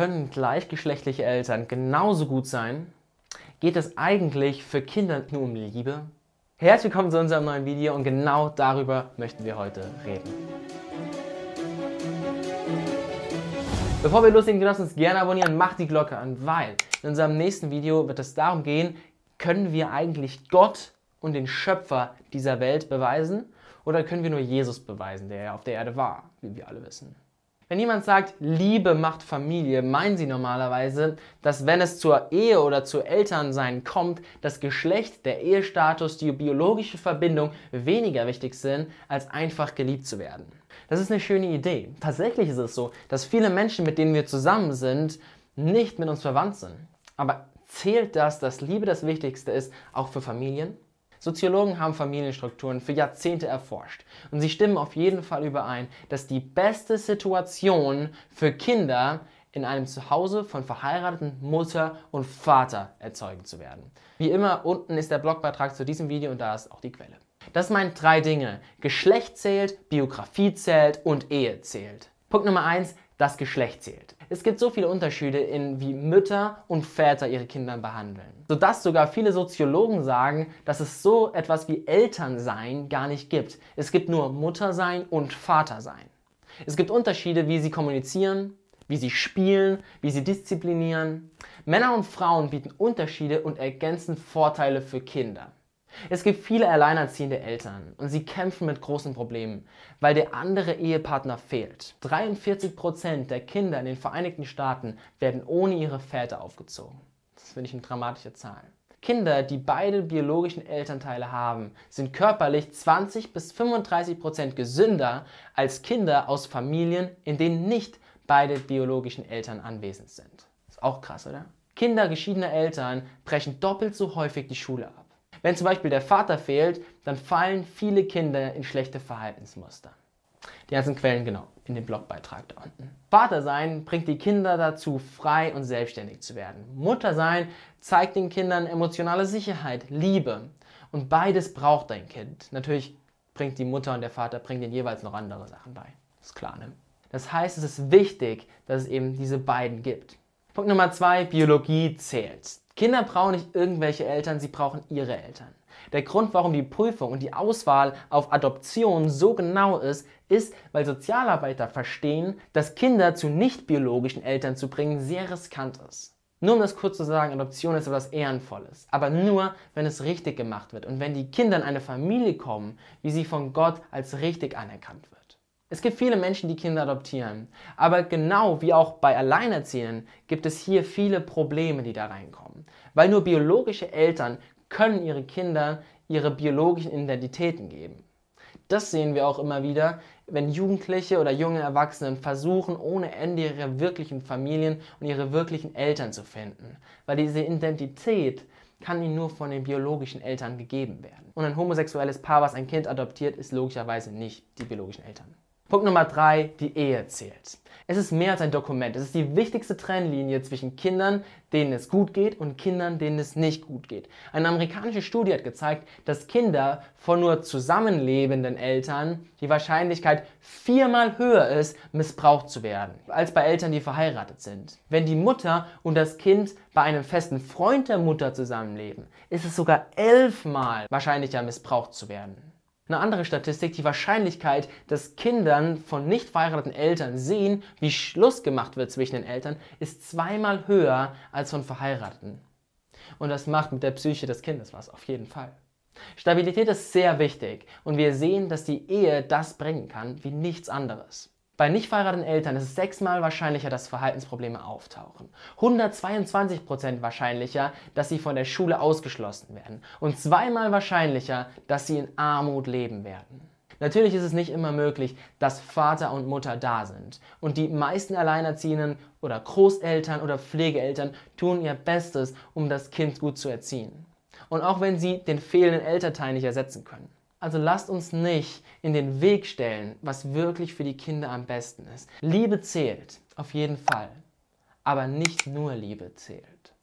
Können gleichgeschlechtliche Eltern genauso gut sein? Geht es eigentlich für Kinder nur um Liebe? Herzlich willkommen zu unserem neuen Video und genau darüber möchten wir heute reden. Bevor wir loslegen, lasst uns gerne abonnieren, macht die Glocke an, weil in unserem nächsten Video wird es darum gehen, können wir eigentlich Gott und den Schöpfer dieser Welt beweisen oder können wir nur Jesus beweisen, der ja auf der Erde war, wie wir alle wissen? Wenn jemand sagt, Liebe macht Familie, meinen sie normalerweise, dass wenn es zur Ehe oder zu Elternsein kommt, das Geschlecht, der Ehestatus, die biologische Verbindung weniger wichtig sind, als einfach geliebt zu werden. Das ist eine schöne Idee. Tatsächlich ist es so, dass viele Menschen, mit denen wir zusammen sind, nicht mit uns verwandt sind. Aber zählt das, dass Liebe das Wichtigste ist, auch für Familien? Soziologen haben Familienstrukturen für Jahrzehnte erforscht und sie stimmen auf jeden Fall überein, dass die beste Situation für Kinder in einem Zuhause von verheirateten Mutter und Vater erzeugen zu werden. Wie immer, unten ist der Blogbeitrag zu diesem Video und da ist auch die Quelle. Das meint drei Dinge. Geschlecht zählt, Biografie zählt und Ehe zählt. Punkt Nummer eins: das Geschlecht zählt. Es gibt so viele Unterschiede in wie Mütter und Väter ihre Kinder behandeln, sodass sogar viele Soziologen sagen, dass es so etwas wie Elternsein gar nicht gibt. Es gibt nur Muttersein und Vatersein. Es gibt Unterschiede, wie sie kommunizieren, wie sie spielen, wie sie disziplinieren. Männer und Frauen bieten Unterschiede und ergänzen Vorteile für Kinder. Es gibt viele alleinerziehende Eltern und sie kämpfen mit großen Problemen, weil der andere Ehepartner fehlt. 43% der Kinder in den Vereinigten Staaten werden ohne ihre Väter aufgezogen. Das finde ich eine dramatische Zahl. Kinder, die beide biologischen Elternteile haben, sind körperlich 20 bis 35 Prozent gesünder als Kinder aus Familien, in denen nicht beide biologischen Eltern anwesend sind. Ist auch krass, oder? Kinder geschiedener Eltern brechen doppelt so häufig die Schule ab. Wenn zum Beispiel der Vater fehlt, dann fallen viele Kinder in schlechte Verhaltensmuster. Die ganzen Quellen genau in dem Blogbeitrag da unten. Vater sein bringt die Kinder dazu, frei und selbstständig zu werden. Mutter sein zeigt den Kindern emotionale Sicherheit, Liebe. Und beides braucht dein Kind. Natürlich bringt die Mutter und der Vater bringen ihnen jeweils noch andere Sachen bei. ist klar, ne? Das heißt, es ist wichtig, dass es eben diese beiden gibt. Punkt Nummer zwei, Biologie zählt. Kinder brauchen nicht irgendwelche Eltern, sie brauchen ihre Eltern. Der Grund, warum die Prüfung und die Auswahl auf Adoption so genau ist, ist, weil Sozialarbeiter verstehen, dass Kinder zu nicht biologischen Eltern zu bringen sehr riskant ist. Nur um das kurz zu sagen, Adoption ist etwas Ehrenvolles, aber nur, wenn es richtig gemacht wird und wenn die Kinder in eine Familie kommen, wie sie von Gott als richtig anerkannt wird. Es gibt viele Menschen, die Kinder adoptieren, aber genau wie auch bei Alleinerziehenden gibt es hier viele Probleme, die da reinkommen, weil nur biologische Eltern können ihre Kinder ihre biologischen Identitäten geben. Das sehen wir auch immer wieder, wenn Jugendliche oder junge Erwachsene versuchen, ohne Ende ihre wirklichen Familien und ihre wirklichen Eltern zu finden, weil diese Identität kann ihnen nur von den biologischen Eltern gegeben werden. Und ein homosexuelles Paar, was ein Kind adoptiert, ist logischerweise nicht die biologischen Eltern. Punkt Nummer drei, die Ehe zählt. Es ist mehr als ein Dokument. Es ist die wichtigste Trennlinie zwischen Kindern, denen es gut geht, und Kindern, denen es nicht gut geht. Eine amerikanische Studie hat gezeigt, dass Kinder von nur zusammenlebenden Eltern die Wahrscheinlichkeit viermal höher ist, missbraucht zu werden, als bei Eltern, die verheiratet sind. Wenn die Mutter und das Kind bei einem festen Freund der Mutter zusammenleben, ist es sogar elfmal wahrscheinlicher, missbraucht zu werden. Eine andere Statistik, die Wahrscheinlichkeit, dass Kindern von nicht verheirateten Eltern sehen, wie Schluss gemacht wird zwischen den Eltern, ist zweimal höher als von Verheirateten. Und das macht mit der Psyche des Kindes was, auf jeden Fall. Stabilität ist sehr wichtig und wir sehen, dass die Ehe das bringen kann wie nichts anderes. Bei nicht verheirateten Eltern ist es sechsmal wahrscheinlicher, dass Verhaltensprobleme auftauchen. 122% wahrscheinlicher, dass sie von der Schule ausgeschlossen werden. Und zweimal wahrscheinlicher, dass sie in Armut leben werden. Natürlich ist es nicht immer möglich, dass Vater und Mutter da sind. Und die meisten Alleinerziehenden oder Großeltern oder Pflegeeltern tun ihr Bestes, um das Kind gut zu erziehen. Und auch wenn sie den fehlenden Elternteil nicht ersetzen können. Also lasst uns nicht in den Weg stellen, was wirklich für die Kinder am besten ist. Liebe zählt, auf jeden Fall. Aber nicht nur Liebe zählt.